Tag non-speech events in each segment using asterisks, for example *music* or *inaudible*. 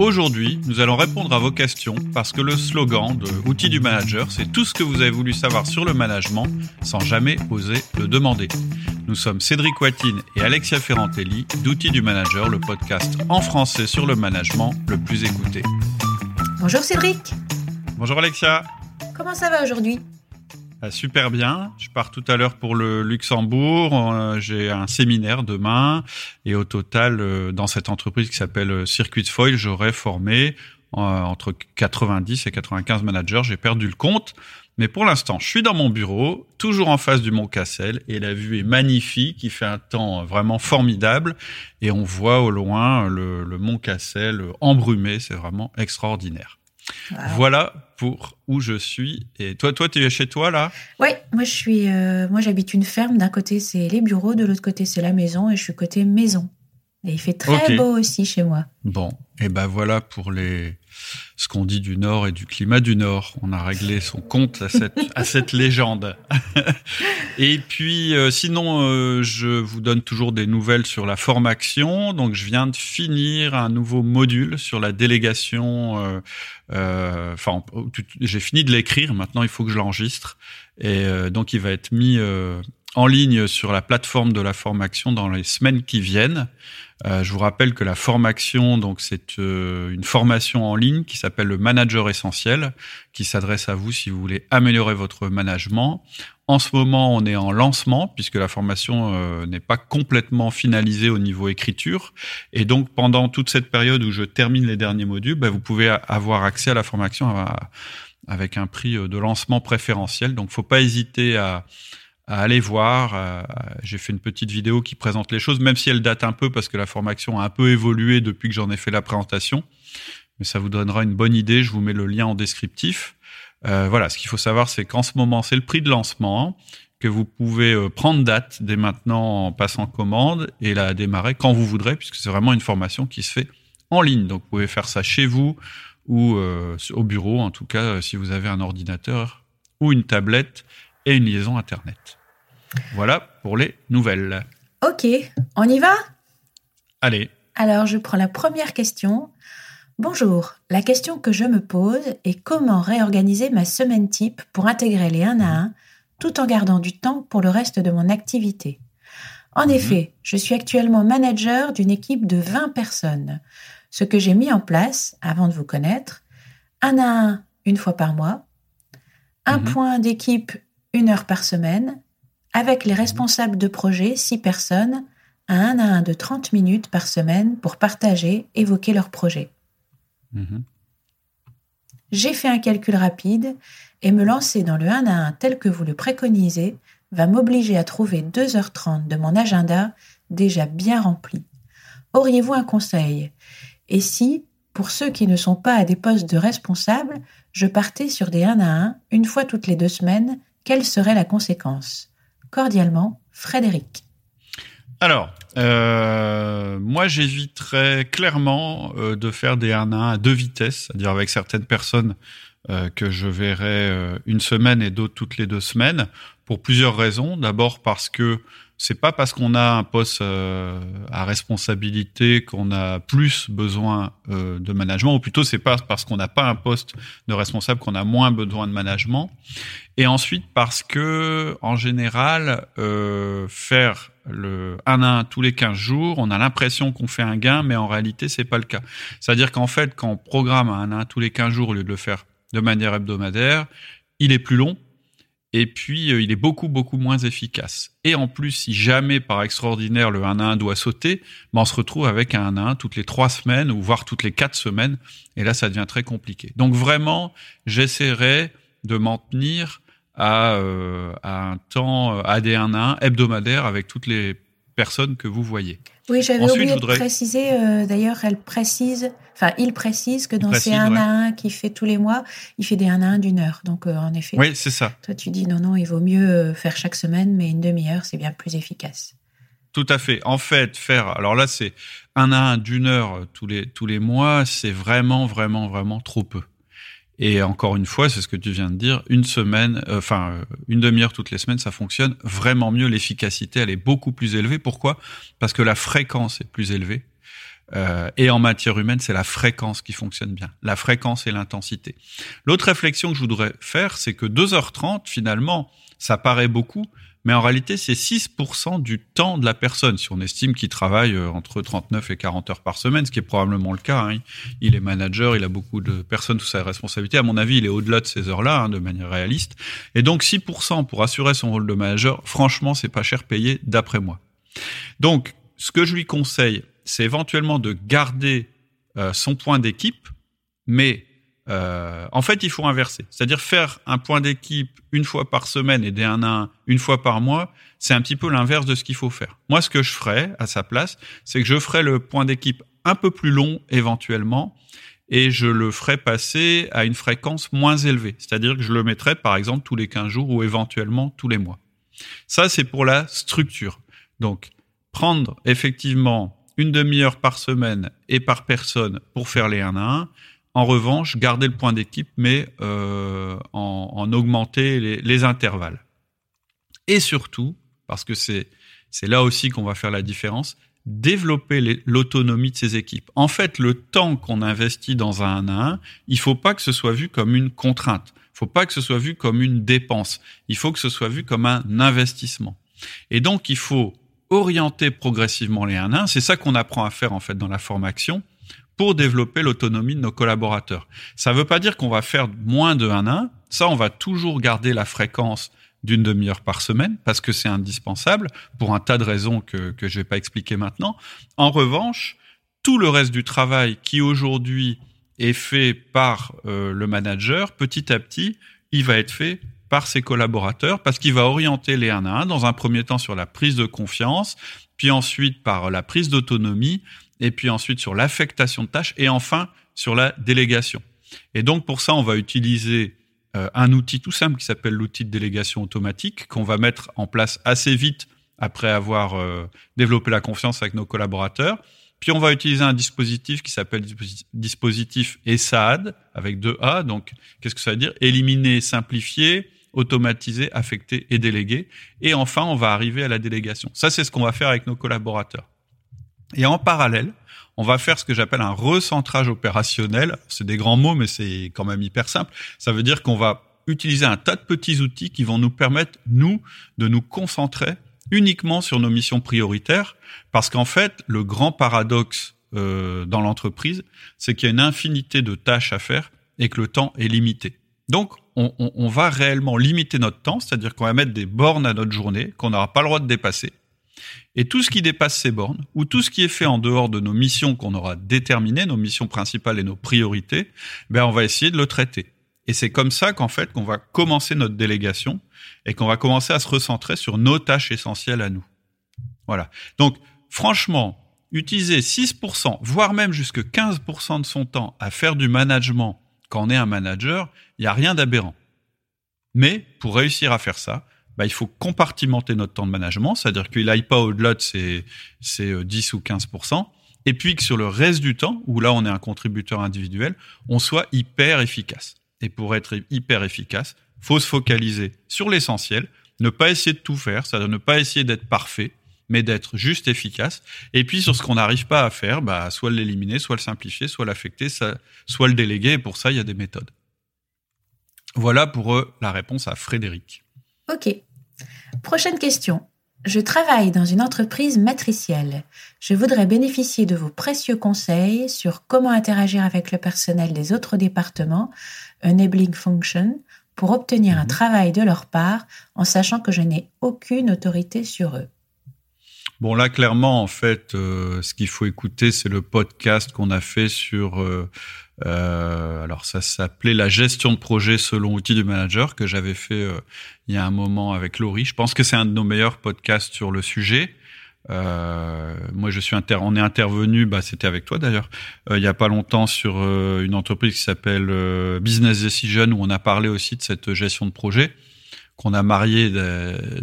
Aujourd'hui, nous allons répondre à vos questions parce que le slogan de Outils du Manager, c'est tout ce que vous avez voulu savoir sur le management sans jamais oser le demander. Nous sommes Cédric Watine et Alexia Ferrantelli d'Outils du Manager, le podcast en français sur le management le plus écouté. Bonjour Cédric. Bonjour Alexia. Comment ça va aujourd'hui? Ah, super bien. Je pars tout à l'heure pour le Luxembourg. Euh, j'ai un séminaire demain et au total, euh, dans cette entreprise qui s'appelle euh, Circuit Foil, j'aurais formé entre 90 et 95 managers. J'ai perdu le compte. Mais pour l'instant, je suis dans mon bureau, toujours en face du Mont Cassel, et la vue est magnifique. Il fait un temps vraiment formidable, et on voit au loin le, le Mont Cassel embrumé. C'est vraiment extraordinaire. Voilà pour où je suis. Et toi, toi, tu es chez toi là? Oui, moi je suis, euh, moi j'habite une ferme. D'un côté c'est les bureaux, de l'autre côté c'est la maison, et je suis côté maison. Et il fait très beau aussi chez moi. Bon, et ben voilà pour les ce qu'on dit du Nord et du climat du Nord. On a réglé son compte à cette, *laughs* à cette légende. *laughs* et puis, euh, sinon, euh, je vous donne toujours des nouvelles sur la formation. Donc, je viens de finir un nouveau module sur la délégation. Euh, enfin, j'ai fini de l'écrire. Maintenant, il faut que je l'enregistre. Et donc, il va être mis en ligne sur la plateforme de la formation dans les semaines qui viennent. Euh, je vous rappelle que la formation, donc c'est euh, une formation en ligne qui s'appelle le Manager Essentiel, qui s'adresse à vous si vous voulez améliorer votre management. En ce moment, on est en lancement puisque la formation euh, n'est pas complètement finalisée au niveau écriture. Et donc, pendant toute cette période où je termine les derniers modules, bah, vous pouvez avoir accès à la formation avec un prix de lancement préférentiel. Donc, faut pas hésiter à à aller voir. Euh, j'ai fait une petite vidéo qui présente les choses, même si elle date un peu parce que la formation a un peu évolué depuis que j'en ai fait la présentation. Mais ça vous donnera une bonne idée. Je vous mets le lien en descriptif. Euh, voilà, ce qu'il faut savoir, c'est qu'en ce moment, c'est le prix de lancement que vous pouvez euh, prendre date dès maintenant en passant commande et la démarrer quand vous voudrez, puisque c'est vraiment une formation qui se fait en ligne. Donc, vous pouvez faire ça chez vous ou au bureau, en tout cas, si vous avez un ordinateur ou une tablette et une liaison Internet. Voilà pour les nouvelles. Ok, on y va? Allez. Alors, je prends la première question. Bonjour, la question que je me pose est comment réorganiser ma semaine type pour intégrer les 1 à 1 tout en gardant du temps pour le reste de mon activité? En mhm. effet, je suis actuellement manager d'une équipe de 20 personnes. Ce que j'ai mis en place, avant de vous connaître, 1 à 1 une fois par mois, un mhm. point d'équipe une heure par semaine, avec les responsables de projet, six personnes, à un à un de 30 minutes par semaine pour partager, évoquer leur projet. Mhm. J'ai fait un calcul rapide et me lancer dans le 1 à 1 tel que vous le préconisez va m'obliger à trouver 2h30 de mon agenda déjà bien rempli. Auriez-vous un conseil? Et si, pour ceux qui ne sont pas à des postes de responsables, je partais sur des 1 à 1 une fois toutes les deux semaines, quelle serait la conséquence? Cordialement, Frédéric. Alors, euh, moi, j'éviterais clairement euh, de faire des 1 à 1 à deux vitesses, c'est-à-dire avec certaines personnes euh, que je verrai une semaine et d'autres toutes les deux semaines, pour plusieurs raisons. D'abord parce que c'est pas parce qu'on a un poste à responsabilité qu'on a plus besoin de management, ou plutôt c'est pas parce qu'on n'a pas un poste de responsable qu'on a moins besoin de management. Et ensuite parce que, en général, euh, faire le 1 à 1 tous les 15 jours, on a l'impression qu'on fait un gain, mais en réalité, c'est pas le cas. C'est-à-dire qu'en fait, quand on programme un 1 à 1 tous les 15 jours au lieu de le faire de manière hebdomadaire, il est plus long, et puis euh, il est beaucoup beaucoup moins efficace. Et en plus, si jamais par extraordinaire le 1 à 1 doit sauter, ben on se retrouve avec un 1 à 1 toutes les trois semaines ou voire toutes les quatre semaines, et là ça devient très compliqué. Donc vraiment, j'essaierai de m'en tenir euh, à, un temps, euh, à des 1 1 hebdomadaire avec toutes les personnes que vous voyez. Oui, j'avais oublié de préciser, euh, d'ailleurs, elle précise, enfin, il précise que dans ces 1 à 1 qu'il fait tous les mois, il fait des 1 à 1 d'une heure. Donc, en effet. Oui, c'est ça. Toi, tu dis non, non, il vaut mieux faire chaque semaine, mais une demi-heure, c'est bien plus efficace. Tout à fait. En fait, faire, alors là, c'est 1 à 1 d'une heure tous les, tous les mois, c'est vraiment, vraiment, vraiment trop peu. Et encore une fois, c'est ce que tu viens de dire, une semaine, euh, enfin euh, une demi-heure toutes les semaines, ça fonctionne vraiment mieux. L'efficacité, elle est beaucoup plus élevée. Pourquoi? Parce que la fréquence est plus élevée. Euh, et en matière humaine, c'est la fréquence qui fonctionne bien, la fréquence et l'intensité. L'autre réflexion que je voudrais faire, c'est que 2h30, finalement, ça paraît beaucoup, mais en réalité, c'est 6% du temps de la personne. Si on estime qu'il travaille euh, entre 39 et 40 heures par semaine, ce qui est probablement le cas, hein. il est manager, il a beaucoup de personnes sous sa responsabilité. À mon avis, il est au-delà de ces heures-là, hein, de manière réaliste. Et donc, 6% pour assurer son rôle de manager, franchement, c'est pas cher payé d'après moi. Donc, ce que je lui conseille, c'est éventuellement de garder euh, son point d'équipe, mais euh, en fait, il faut inverser. C'est-à-dire faire un point d'équipe une fois par semaine et des 1 à 1 une fois par mois, c'est un petit peu l'inverse de ce qu'il faut faire. Moi, ce que je ferais à sa place, c'est que je ferais le point d'équipe un peu plus long éventuellement et je le ferais passer à une fréquence moins élevée. C'est-à-dire que je le mettrais par exemple tous les 15 jours ou éventuellement tous les mois. Ça, c'est pour la structure. Donc, prendre effectivement une demi-heure par semaine et par personne pour faire les 1 à 1, en revanche, garder le point d'équipe, mais euh, en, augmenter les, intervalles. Et surtout, parce que c'est c'est là aussi qu'on va faire la différence, développer l'autonomie de ces équipes. En fait, le temps qu'on investit dans un 1 à 1, il faut pas que ce soit vu comme une contrainte. Il faut pas que ce soit vu comme une dépense. Il faut que ce soit vu comme un investissement. Et donc, il faut orienter progressivement les 1 à 1. C'est ça qu'on apprend à faire en fait dans la formation pour développer l'autonomie de nos collaborateurs. Ça ne veut pas dire qu'on va faire moins de 1 à 1. Ça, on va toujours garder la fréquence d'une demi-heure par semaine parce que c'est indispensable pour un tas de raisons que, je vais pas expliquer maintenant. En revanche, tout le reste du travail qui aujourd'hui est fait par euh, le manager, petit à petit, il va être fait par ses collaborateurs parce qu'il va orienter les 1 à 1 dans un premier temps sur la prise de confiance, puis ensuite par la prise d'autonomie et puis ensuite sur l'affectation de tâches, et enfin sur la délégation. Et donc pour ça, on va utiliser euh, un outil tout simple qui s'appelle l'outil de délégation automatique, qu'on va mettre en place assez vite après avoir euh, développé la confiance avec nos collaborateurs. Puis on va utiliser un dispositif qui s'appelle dispositif ESAAD avec deux A. Donc qu'est-ce que ça veut dire? Éliminer, simplifier, automatiser, affecter et déléguer. Et enfin, on va arriver à la délégation. Ça, c'est ce qu'on va faire avec nos collaborateurs. Et en parallèle, on va faire ce que j'appelle un recentrage opérationnel. C'est des grands mots, mais c'est quand même hyper simple. Ça veut dire qu'on va utiliser un tas de petits outils qui vont nous permettre, nous, de nous concentrer uniquement sur nos missions prioritaires. Parce qu'en fait, le grand paradoxe euh, dans l'entreprise, c'est qu'il y a une infinité de tâches à faire et que le temps est limité. Donc, on, on va réellement limiter notre temps, c'est-à-dire qu'on va mettre des bornes à notre journée qu'on n'aura pas le droit de dépasser. Et tout ce qui dépasse ces bornes, ou tout ce qui est fait en dehors de nos missions qu'on aura déterminées, nos missions principales et nos priorités, ben on va essayer de le traiter. Et c'est comme ça qu'en fait qu'on va commencer notre délégation et qu'on va commencer à se recentrer sur nos tâches essentielles à nous. Voilà. Donc franchement, utiliser 6%, voire même jusque 15% de son temps à faire du management quand on est un manager, il n'y a rien d'aberrant. Mais pour réussir à faire ça, bah, il faut compartimenter notre temps de management, c'est-à-dire qu'il n'aille pas au-delà de ces, 10 euh, ou 15% et puis que sur le reste du temps, où là on est un contributeur individuel, on soit hyper efficace. Et pour être hyper efficace, faut se focaliser sur l'essentiel, ne pas essayer de tout faire, c'est-à-dire ne pas essayer d'être parfait, mais d'être juste efficace. Et puis sur ce qu'on n'arrive pas à faire, bah, soit l'éliminer, soit le simplifier, soit l'affecter, soit le déléguer. Et pour ça, il y a des méthodes. Voilà pour eux la réponse à Frédéric. Ok. Prochaine question. Je travaille dans une entreprise matricielle. Je voudrais bénéficier de vos précieux conseils sur comment interagir avec le personnel des autres départements, enabling function, pour obtenir un mhm. travail de leur part en sachant que je n'ai aucune autorité sur eux. Bon, là, clairement, en fait, euh, ce qu'il faut écouter, c'est le podcast qu'on a fait sur euh, euh, alors ça s'appelait la gestion de projet selon outil du manager que j'avais fait euh, il y a un moment avec Laurie. Je pense que c'est un de nos meilleurs podcasts sur le sujet. Euh, moi, je suis inter on est intervenu, bah, c'était avec toi d'ailleurs, euh, il y a pas longtemps sur une entreprise qui s'appelle Business Decision où on a parlé aussi de cette gestion de projet qu'on a marié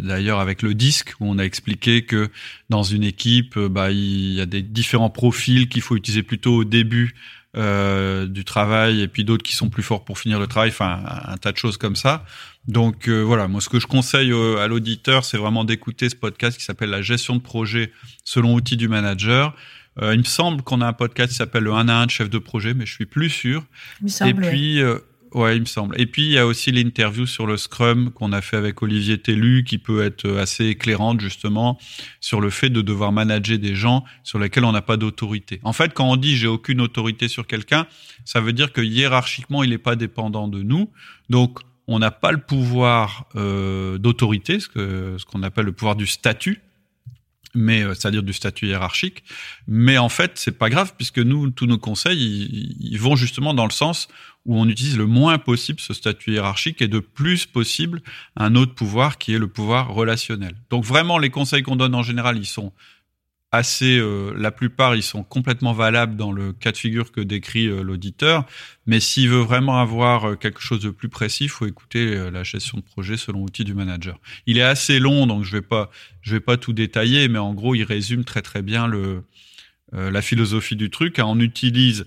d'ailleurs avec le disque où on a expliqué que dans une équipe, bah, il y a des différents profils qu'il faut utiliser plutôt au début euh, du travail et puis d'autres qui sont plus forts pour finir le travail, enfin un, tas de choses comme ça. Donc euh, voilà, moi ce que je conseille à l'auditeur, c'est vraiment d'écouter ce podcast qui s'appelle la gestion de projet selon outil du manager. Euh, il me semble qu'on a un podcast qui s'appelle le 1 à 1 de chef de projet, mais je suis plus sûr. et puis, euh, Ouais, il me semble. Et puis il y a aussi l'interview sur le Scrum qu'on a fait avec Olivier Tellu, qui peut être assez éclairante justement sur le fait de devoir manager des gens sur lesquels on n'a pas d'autorité. En fait, quand on dit j'ai aucune autorité sur quelqu'un, ça veut dire que hiérarchiquement il n'est pas dépendant de nous. Donc on n'a pas le pouvoir euh, d'autorité, ce que ce qu'on appelle le pouvoir du statut mais euh, c'est-à-dire du statut hiérarchique. Mais en fait, c'est pas grave puisque nous, tous nos conseils, ils, vont justement dans le sens où on utilise le moins possible ce statut hiérarchique et de plus possible un autre pouvoir qui est le pouvoir relationnel. Donc vraiment, les conseils qu'on donne en général, ils sont assez, euh, la plupart, ils sont complètement valables dans le cas de figure que décrit euh, l'auditeur. Mais s'il veut vraiment avoir euh, quelque chose de plus précis, il faut écouter la gestion de projet selon l'outil du manager. Il est assez long, donc je vais pas, je vais pas tout détailler, mais en gros, il résume très très bien le, la philosophie du truc. On utilise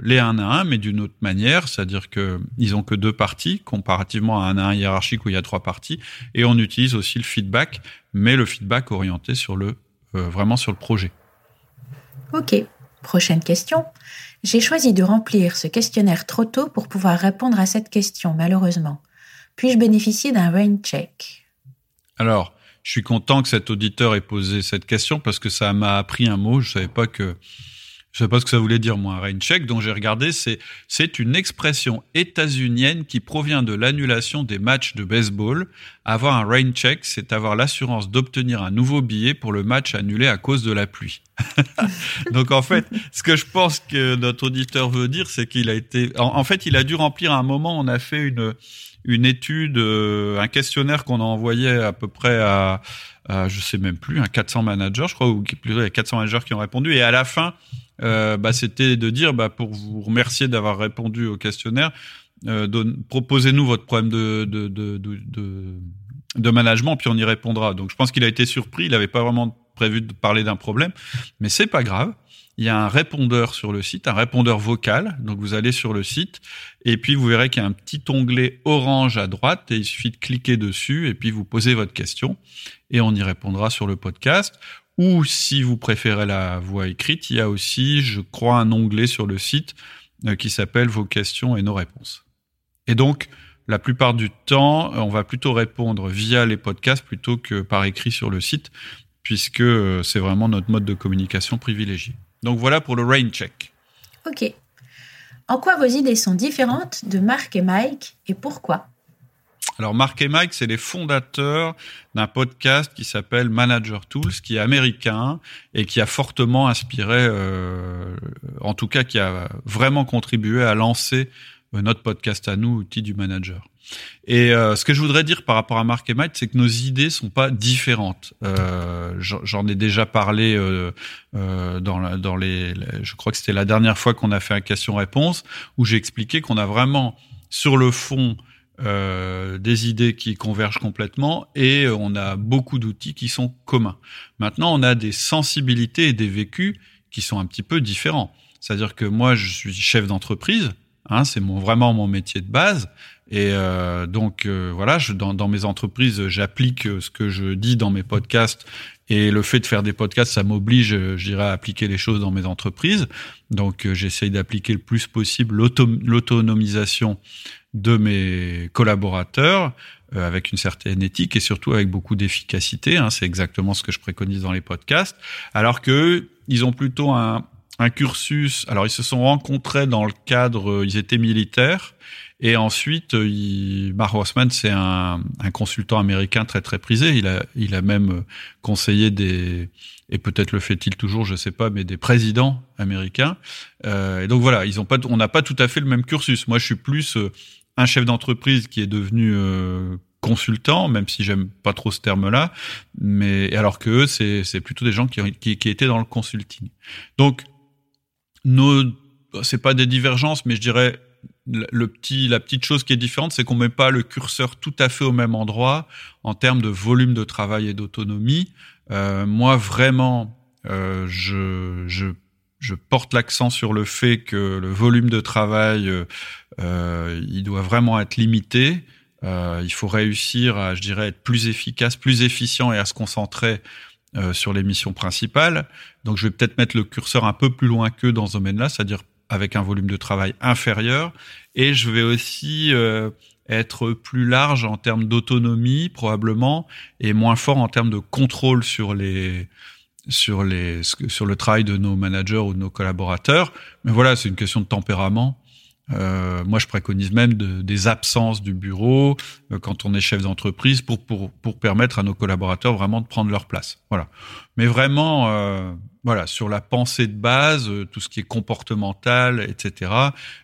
les 1 à 1, mais d'une autre manière, c'est-à-dire que ils ont que deux parties comparativement à un à 1 hiérarchique où il y a trois parties, et on utilise aussi le feedback, mais le feedback orienté sur le euh, vraiment sur le projet. Ok. Prochaine question. J'ai choisi de remplir ce questionnaire trop tôt pour pouvoir répondre à cette question, malheureusement. Puis-je bénéficier d'un rain check? Alors, je suis content que cet auditeur ait posé cette question parce que ça m'a appris un mot. Je savais pas que je sais pas ce que ça voulait dire, moi. Un rain check, dont j'ai regardé, c'est, c'est une expression états-unienne qui provient de l'annulation des matchs de baseball. Avoir un rain check, c'est avoir l'assurance d'obtenir un nouveau billet pour le match annulé à cause de la pluie. *laughs* Donc, en fait, ce que je pense que notre auditeur veut dire, c'est qu'il a été, en, fait, il a dû remplir un moment, on a fait une, une étude, euh, un questionnaire qu'on a envoyé à peu près à, à, je sais même plus, un 400 managers, je crois, ou plutôt il y a 400 managers qui ont répondu. Et à la fin, euh, bah, c'était de dire, bah, pour vous remercier d'avoir répondu au questionnaire, euh, proposez-nous votre problème de, de, de, de, de management, puis on y répondra. Donc je pense qu'il a été surpris, il n'avait pas vraiment prévu de parler d'un problème, mais c'est pas grave. Il y a un répondeur sur le site, un répondeur vocal. Donc vous allez sur le site et puis vous verrez qu'il y a un petit onglet orange à droite et il suffit de cliquer dessus et puis vous posez votre question et on y répondra sur le podcast. Ou si vous préférez la voix écrite, il y a aussi, je crois, un onglet sur le site euh, qui s'appelle Vos questions et nos réponses. Et donc, la plupart du temps, on va plutôt répondre via les podcasts plutôt que par écrit sur le site, puisque euh, c'est vraiment notre mode de communication privilégié. Donc voilà pour le rain check. Ok. En quoi vos idées sont différentes de Marc et Mike et pourquoi? Alors Marc et Mike, c'est les fondateurs d'un podcast qui s'appelle Manager Tools, qui est américain et qui a fortement inspiré, euh, en tout cas qui a vraiment contribué à lancer euh, notre podcast à nous, outil du manager. Et euh, ce que je voudrais dire par rapport à Marc et Mike, c'est que nos idées sont pas différentes. Euh, J'en ai déjà parlé euh, euh dans, dans les, je crois que c'était la dernière fois qu'on a fait un question-réponse où j'ai expliqué qu'on a vraiment sur le fond euh, des idées qui convergent complètement et on a beaucoup d'outils qui sont communs. Maintenant, on a des sensibilités et des vécus qui sont un petit peu différents. C'est-à-dire que moi, je suis chef d'entreprise, hein, c'est mon, vraiment mon métier de base. Et euh, donc euh, voilà, je, dans, dans, mes entreprises, j'applique ce que je dis dans mes podcasts. Et le fait de faire des podcasts, ça m'oblige, je dirais, à appliquer les choses dans mes entreprises. Donc j'essaye d'appliquer le plus possible l'autonomisation de mes collaborateurs euh, avec une certaine éthique et surtout avec beaucoup d'efficacité. Hein, c'est exactement ce que je préconise dans les podcasts. Alors que ils ont plutôt un, un cursus. Alors ils se sont rencontrés dans le cadre, euh, ils étaient militaires. Et ensuite, euh, il, Mark Rossman, c'est un, un, consultant américain très très prisé. Il a, il a même conseillé des, et peut-être le fait-il toujours, je sais pas, mais des présidents américains. Euh, et donc voilà, ils ont pas, on n'a pas tout à fait le même cursus. Moi, je suis plus un chef d'entreprise qui est devenu euh, consultant, même si j'aime pas trop ce terme-là, mais alors que eux, c'est, c'est plutôt des gens qui, qui, qui, étaient dans le consulting. Donc, nos, c'est pas des divergences, mais je dirais le petit, la petite chose qui est différente, c'est qu'on met pas le curseur tout à fait au même endroit en termes de volume de travail et d'autonomie. Euh, moi, vraiment, euh, je, je je porte l'accent sur le fait que le volume de travail, euh, il doit vraiment être limité. Euh, il faut réussir à, je dirais, être plus efficace, plus efficient et à se concentrer euh, sur les missions principales. Donc, je vais peut-être mettre le curseur un peu plus loin qu'eux dans ce domaine-là, c'est-à-dire avec un volume de travail inférieur. Et je vais aussi euh, être plus large en termes d'autonomie, probablement, et moins fort en termes de contrôle sur les sur les sur le travail de nos managers ou de nos collaborateurs. Mais voilà, c'est une question de tempérament. Euh, moi, je préconise même de, des absences du bureau euh, quand on est chef d'entreprise pour, pour, pour permettre à nos collaborateurs vraiment de prendre leur place. Voilà. Mais vraiment, euh, voilà, sur la pensée de base, euh, tout ce qui est comportemental, etc.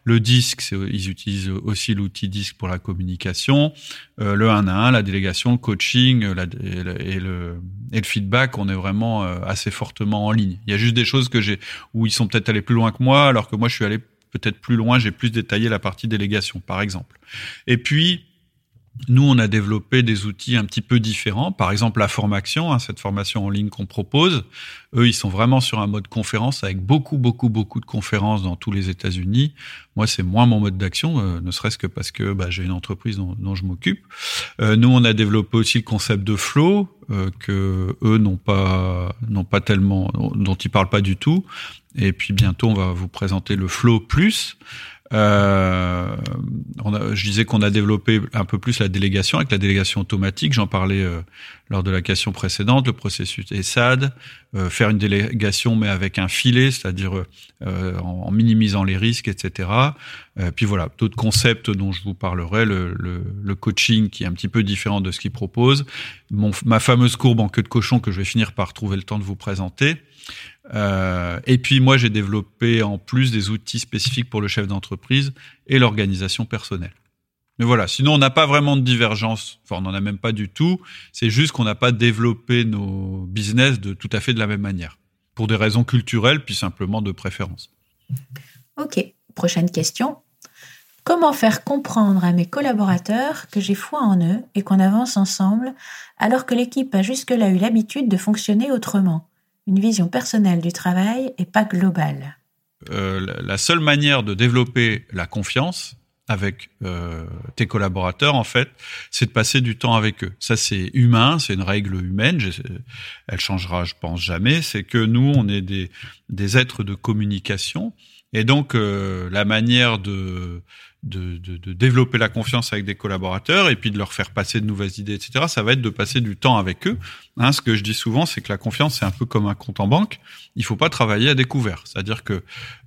Le disque, ils utilisent aussi l'outil disque pour la communication. Euh, le 1 à 1, la délégation, le coaching la, et, le, et, le, et, le, feedback, on est vraiment assez fortement en ligne. Il y a juste des choses que j'ai où ils sont peut-être allés plus loin que moi, alors que moi, je suis allé peut-être plus loin, j'ai plus détaillé la partie délégation, par exemple. Et puis, nous, on a développé des outils un petit peu différents. Par exemple, la formation, hein, cette formation en ligne qu'on propose. Eux, ils sont vraiment sur un mode conférence avec beaucoup, beaucoup, beaucoup de conférences dans tous les États-Unis. Moi, c'est moins mon mode d'action, euh, ne serait-ce que parce que bah, j'ai une entreprise dont, je m'occupe. Euh, nous, on a développé aussi le concept de flow euh, que eux n'ont pas, n'ont pas tellement, dont ils parlent pas du tout. Et puis bientôt, on va vous présenter le Flow Plus. Euh, on je disais qu'on a développé un peu plus la délégation avec la délégation automatique. J'en parlais euh, lors de la question précédente, le processus ESAD, euh, faire une délégation mais avec un filet, c'est-à-dire euh, en, en, minimisant les risques, etc. Puis voilà, d'autres concepts dont je vous parlerai, le, coaching qui est un petit peu différent de ce qu'il propose, ma fameuse courbe en queue de cochon que je vais finir par trouver le temps de vous présenter. Euh, et puis moi, j'ai développé en plus des outils spécifiques pour le chef d'entreprise et l'organisation personnelle. Mais voilà, sinon on n'a pas vraiment de divergence, enfin on n'en a même pas du tout, c'est juste qu'on n'a pas développé nos business de tout à fait de la même manière, pour des raisons culturelles, puis simplement de préférence. Ok, prochaine question. Comment faire comprendre à mes collaborateurs que j'ai foi en eux et qu'on avance ensemble alors que l'équipe a jusque-là eu l'habitude de fonctionner autrement? Une vision personnelle du travail et pas globale. Euh, la seule manière de développer la confiance avec euh, tes collaborateurs, en fait, c'est de passer du temps avec eux. Ça, c'est humain, c'est une règle humaine. Elle changera, je pense, jamais. C'est que nous, on est des, des êtres de communication. Et donc, euh, la manière de, de, de, de, développer la confiance avec des collaborateurs et puis de leur faire passer de nouvelles idées, etc. Ça va être de passer du temps avec eux. Hein, ce que je dis souvent, c'est que la confiance, c'est un peu comme un compte en banque. Il faut pas travailler à découvert. C'est-à-dire que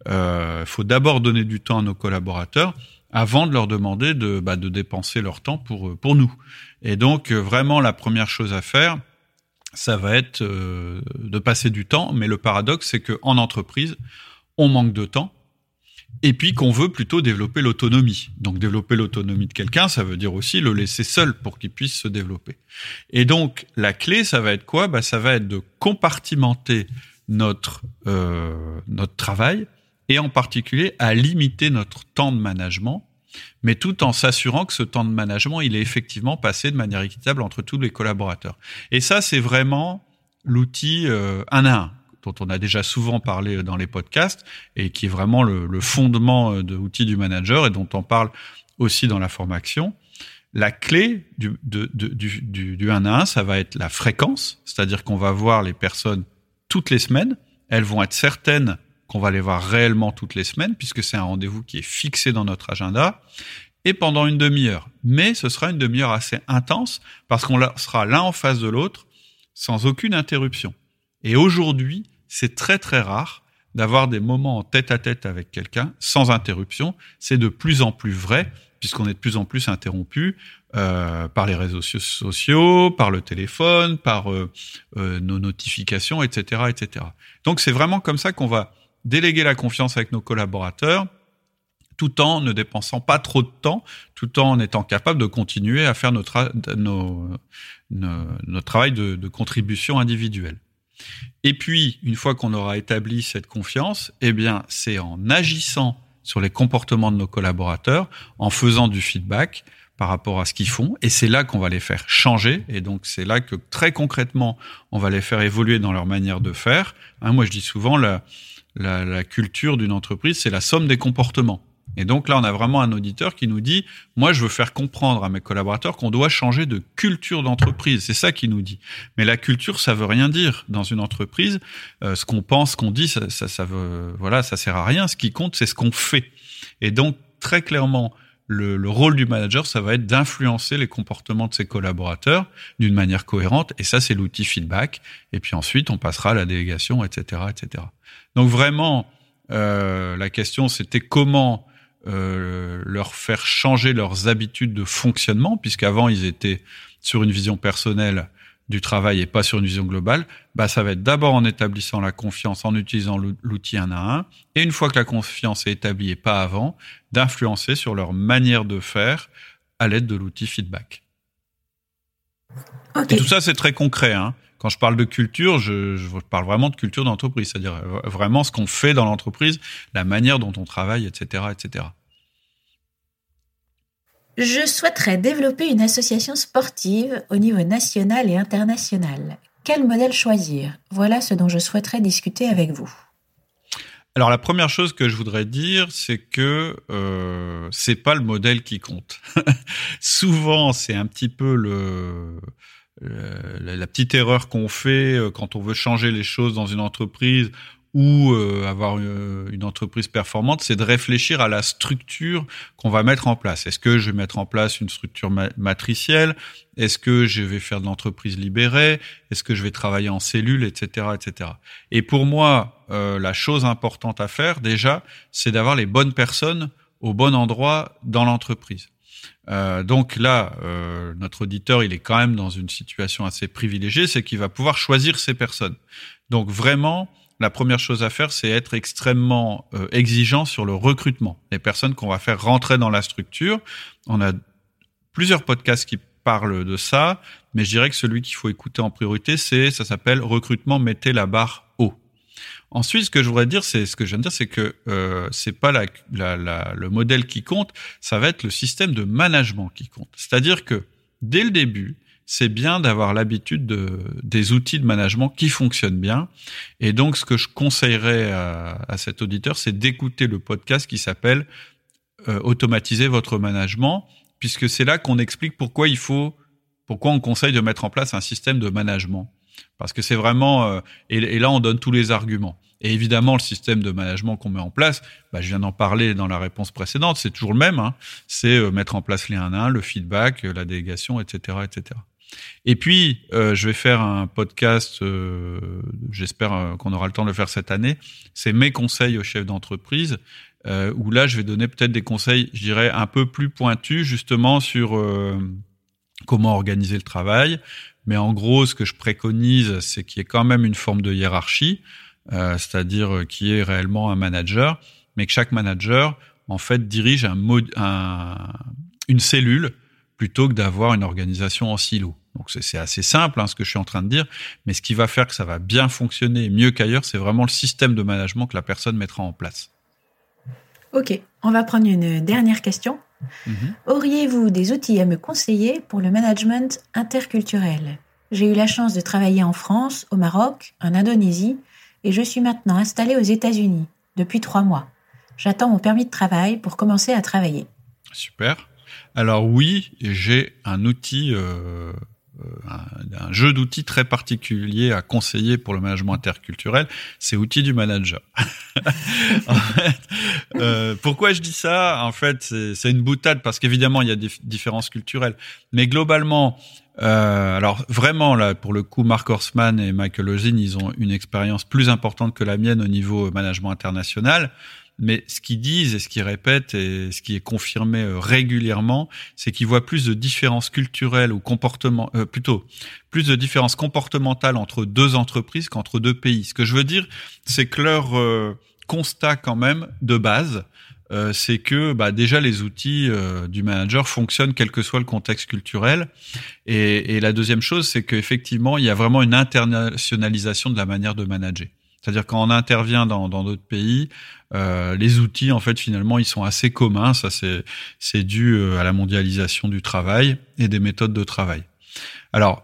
euh, faut d'abord donner du temps à nos collaborateurs avant de leur demander de, bah, de dépenser leur temps pour pour nous. Et donc euh, vraiment la première chose à faire, ça va être euh, de passer du temps. Mais le paradoxe, c'est que en entreprise, on manque de temps et puis qu'on veut plutôt développer l'autonomie. Donc développer l'autonomie de quelqu'un, ça veut dire aussi le laisser seul pour qu'il puisse se développer. Et donc la clé, ça va être quoi? Bah, Ça va être de compartimenter notre, euh, notre travail et en particulier à limiter notre temps de management, mais tout en s'assurant que ce temps de management, il est effectivement passé de manière équitable entre tous les collaborateurs. Et ça, c'est vraiment l'outil euh, un à un dont on a déjà souvent parlé dans les podcasts et qui est vraiment le, fondement de l'outil du manager et dont on parle aussi dans la formation. La clé du, de, du 1 à 1, ça va être la fréquence, c'est-à-dire qu'on va voir les personnes toutes les semaines. Elles vont être certaines qu'on va les voir réellement toutes les semaines, puisque c'est un rendez-vous qui est fixé dans notre agenda, et pendant une demi-heure. Mais ce sera une demi-heure assez intense, parce qu'on sera l'un en face de l'autre, sans aucune interruption. Et aujourd'hui, c'est très très rare d'avoir des moments en tête à tête avec quelqu'un sans interruption. C'est de plus en plus vrai puisqu'on est de plus en plus interrompu euh, par les réseaux sociaux, par le téléphone, par euh, euh, nos notifications, etc., etc. Donc c'est vraiment comme ça qu'on va déléguer la confiance avec nos collaborateurs, tout en ne dépensant pas trop de temps, tout en étant capable de continuer à faire notre, nos, nos, notre travail de, de contribution individuelle. Et puis, une fois qu'on aura établi cette confiance, eh bien, c'est en agissant sur les comportements de nos collaborateurs, en faisant du feedback par rapport à ce qu'ils font, et c'est là qu'on va les faire changer, et donc c'est là que très concrètement, on va les faire évoluer dans leur manière de faire. Hein, moi, je dis souvent, la, culture d'une entreprise, c'est la somme des comportements. Et donc là, on a vraiment un auditeur qui nous dit, moi, je veux faire comprendre à mes collaborateurs qu'on doit changer de culture d'entreprise. C'est ça qu'il nous dit. Mais la culture, ça veut rien dire dans une entreprise. Euh, ce qu'on pense, ce qu'on dit, ça, ça, ça veut, voilà, ça sert à rien. Ce qui compte, c'est ce qu'on fait. Et donc, très clairement, le, le, rôle du manager, ça va être d'influencer les comportements de ses collaborateurs d'une manière cohérente. Et ça, c'est l'outil feedback. Et puis ensuite, on passera à la délégation, etc., etc. Donc vraiment, euh, la question, c'était comment euh, leur faire changer leurs habitudes de fonctionnement, puisqu'avant, ils étaient sur une vision personnelle du travail et pas sur une vision globale, bah ça va être d'abord en établissant la confiance, en utilisant l'outil un à un, et une fois que la confiance est établie et pas avant, d'influencer sur leur manière de faire à l'aide de l'outil feedback. Et tout ça, c'est très concret. Hein. Quand je parle de culture, je, je parle vraiment de culture d'entreprise, c'est-à-dire vraiment ce qu'on fait dans l'entreprise, la manière dont on travaille, etc., etc. Je souhaiterais développer une association sportive au niveau national et international. Quel modèle choisir? Voilà ce dont je souhaiterais discuter avec vous. Alors la première chose que je voudrais dire, c'est que euh, c'est pas le modèle qui compte. *laughs* Souvent, c'est un petit peu le, le la petite erreur qu'on fait euh, quand on veut changer les choses dans une entreprise ou euh, avoir euh, une, entreprise performante, c'est de réfléchir à la structure qu'on va mettre en place. Est-ce que je vais mettre en place une structure matricielle? Est-ce que je vais faire de l'entreprise libérée? Est-ce que je vais travailler en cellule, etc., etc. Et pour moi, euh, la chose importante à faire déjà, c'est d'avoir les bonnes personnes au bon endroit dans l'entreprise. Euh, donc là, euh, notre auditeur, il est quand même dans une situation assez privilégiée, c'est qu'il va pouvoir choisir ses personnes. Donc vraiment, la première chose à faire, c'est être extrêmement euh, exigeant sur le recrutement. Les personnes qu'on va faire rentrer dans la structure. On a plusieurs podcasts qui parlent de ça, mais je dirais que celui qu'il faut écouter en priorité, c'est ça s'appelle recrutement. Mettez la barre. Ensuite, ce que je voudrais dire, c'est ce que je viens de dire, c'est que euh, c'est pas la, la, le modèle qui compte, ça va être le système de management qui compte. C'est-à-dire que dès le début, c'est bien d'avoir l'habitude de, des outils de management qui fonctionnent bien. Et donc, ce que je conseillerais à, à cet auditeur, c'est d'écouter le podcast qui s'appelle euh, Automatiser votre management, puisque c'est là qu'on explique pourquoi il faut, pourquoi on conseille de mettre en place un système de management. Parce que c'est vraiment, euh, et, là on donne tous les arguments. Et évidemment, le système de management qu'on met en place, bah, je viens d'en parler dans la réponse précédente, c'est toujours le même. Hein. C'est euh, mettre en place les 1 à 1, le feedback, la délégation, etc., etc. Et puis, euh, je vais faire un podcast, euh, j'espère euh, qu'on aura le temps de le faire cette année, c'est mes conseils aux chefs d'entreprise, euh, où là, je vais donner peut-être des conseils, je dirais, un peu plus pointus, justement, sur euh, comment organiser le travail. Mais en gros, ce que je préconise, c'est qu'il y ait quand même une forme de hiérarchie, euh, c'est-à-dire qu'il y ait réellement un manager, mais que chaque manager, en fait, dirige un, un une cellule plutôt que d'avoir une organisation en silo. Donc c'est assez simple hein, ce que je suis en train de dire, mais ce qui va faire que ça va bien fonctionner mieux qu'ailleurs, c'est vraiment le système de management que la personne mettra en place. Ok, on va prendre une dernière question. -hmm. Auriez-vous des outils à me conseiller pour le management interculturel? J'ai eu la chance de travailler en France, au Maroc, en Indonésie, et je suis maintenant installée aux États-Unis depuis trois mois. J'attends mon permis de travail pour commencer à travailler. Super. Alors oui, j'ai un outil, euh, un, un, jeu d'outils très particulier à conseiller pour le management interculturel, c'est outil du manager. *laughs* euh, pourquoi je dis ça? En fait, c'est une boutade parce qu'évidemment il y a des différences culturelles, mais globalement, euh, alors vraiment là, pour le coup, Mark Horstman et Michael Ozin, ils ont une expérience plus importante que la mienne au niveau management international. Mais ce qu'ils disent et ce qu'ils répètent et ce qui est confirmé euh, régulièrement, c'est qu'ils voient plus de différences culturelles ou comportement, euh, plutôt plus de différences comportementales entre deux entreprises qu'entre deux pays. Ce que je veux dire, c'est que leur euh, constat quand même de base, euh, c'est que bah, déjà les outils euh, du manager fonctionnent quel que soit le contexte culturel. Et, et la deuxième chose, c'est qu'effectivement, il y a vraiment une internationalisation de la manière de manager. C'est-à-dire quand on intervient dans d'autres pays, euh, les outils en fait finalement ils sont assez communs. Ça c'est dû euh, à la mondialisation du travail et des méthodes de travail. Alors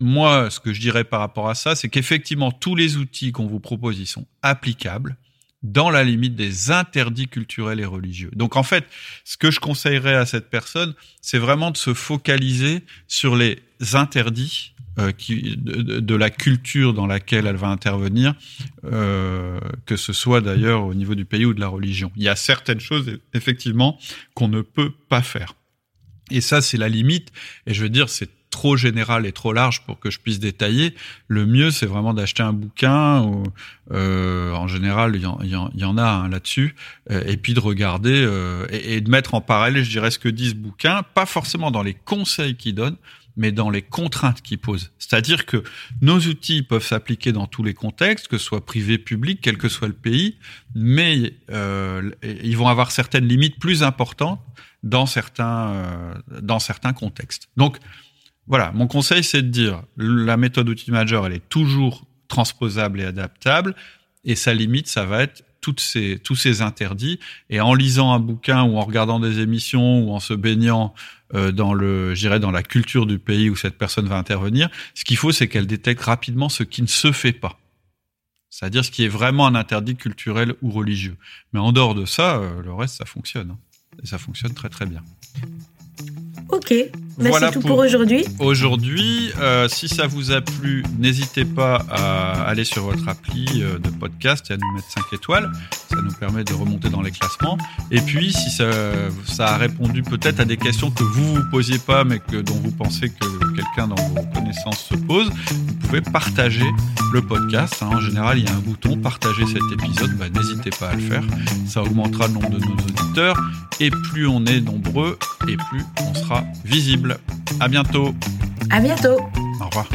moi, ce que je dirais par rapport à ça, c'est qu'effectivement tous les outils qu'on vous propose ils sont applicables, dans la limite des interdits culturels et religieux. Donc en fait, ce que je conseillerais à cette personne, c'est vraiment de se focaliser sur les interdits euh, qui, de, de, la culture dans laquelle elle va intervenir, euh, que ce soit d'ailleurs au niveau du pays ou de la religion. Il y a certaines choses, effectivement, qu'on ne peut pas faire. Et ça, c'est la limite. Et je veux dire, c'est trop général et trop large pour que je puisse détailler. Le mieux, c'est vraiment d'acheter un bouquin. Ou, euh, en général, il y, y, en a un là-dessus. Euh, et puis de regarder euh, et, de mettre en parallèle, je dirais, ce que disent bouquins, pas forcément dans les conseils qu'ils donnent, mais dans les contraintes qu'ils posent. C'est-à-dire que nos outils peuvent s'appliquer dans tous les contextes, que ce soit privé, public, quel que soit le pays, mais euh, ils vont avoir certaines limites plus importantes dans certains, euh, dans certains contextes. Donc, voilà, mon conseil, c'est de dire la méthode outil manager, elle est toujours transposable et adaptable, et sa limite, ça va être tous ces interdits. Et en lisant un bouquin ou en regardant des émissions ou en se baignant euh, dans le, j'irais dans la culture du pays où cette personne va intervenir, ce qu'il faut, c'est qu'elle détecte rapidement ce qui ne se fait pas. C'est-à-dire ce qui est vraiment un interdit culturel ou religieux. Mais en dehors de ça, euh, le reste, ça fonctionne. Hein. Et ça fonctionne très très bien. Ok, bah voilà c'est tout pour, pour aujourd'hui. Aujourd'hui, euh, si ça vous a plu, n'hésitez pas à aller sur votre appli euh, de podcast et à nous mettre 5 étoiles. Ça nous permet de remonter dans les classements. Et puis, si ça, ça a répondu peut-être à des questions que vous vous posiez pas, mais que dont vous pensez que quelqu'un dans vos connaissances se pose, vous pouvez partager le podcast. Hein. En général, il y a un bouton partager cet épisode. Bah, n'hésitez pas à le faire. Ça augmentera le nombre de nos auditeurs. Et plus on est nombreux, et plus on sera visible. À bientôt. À bientôt. Au revoir.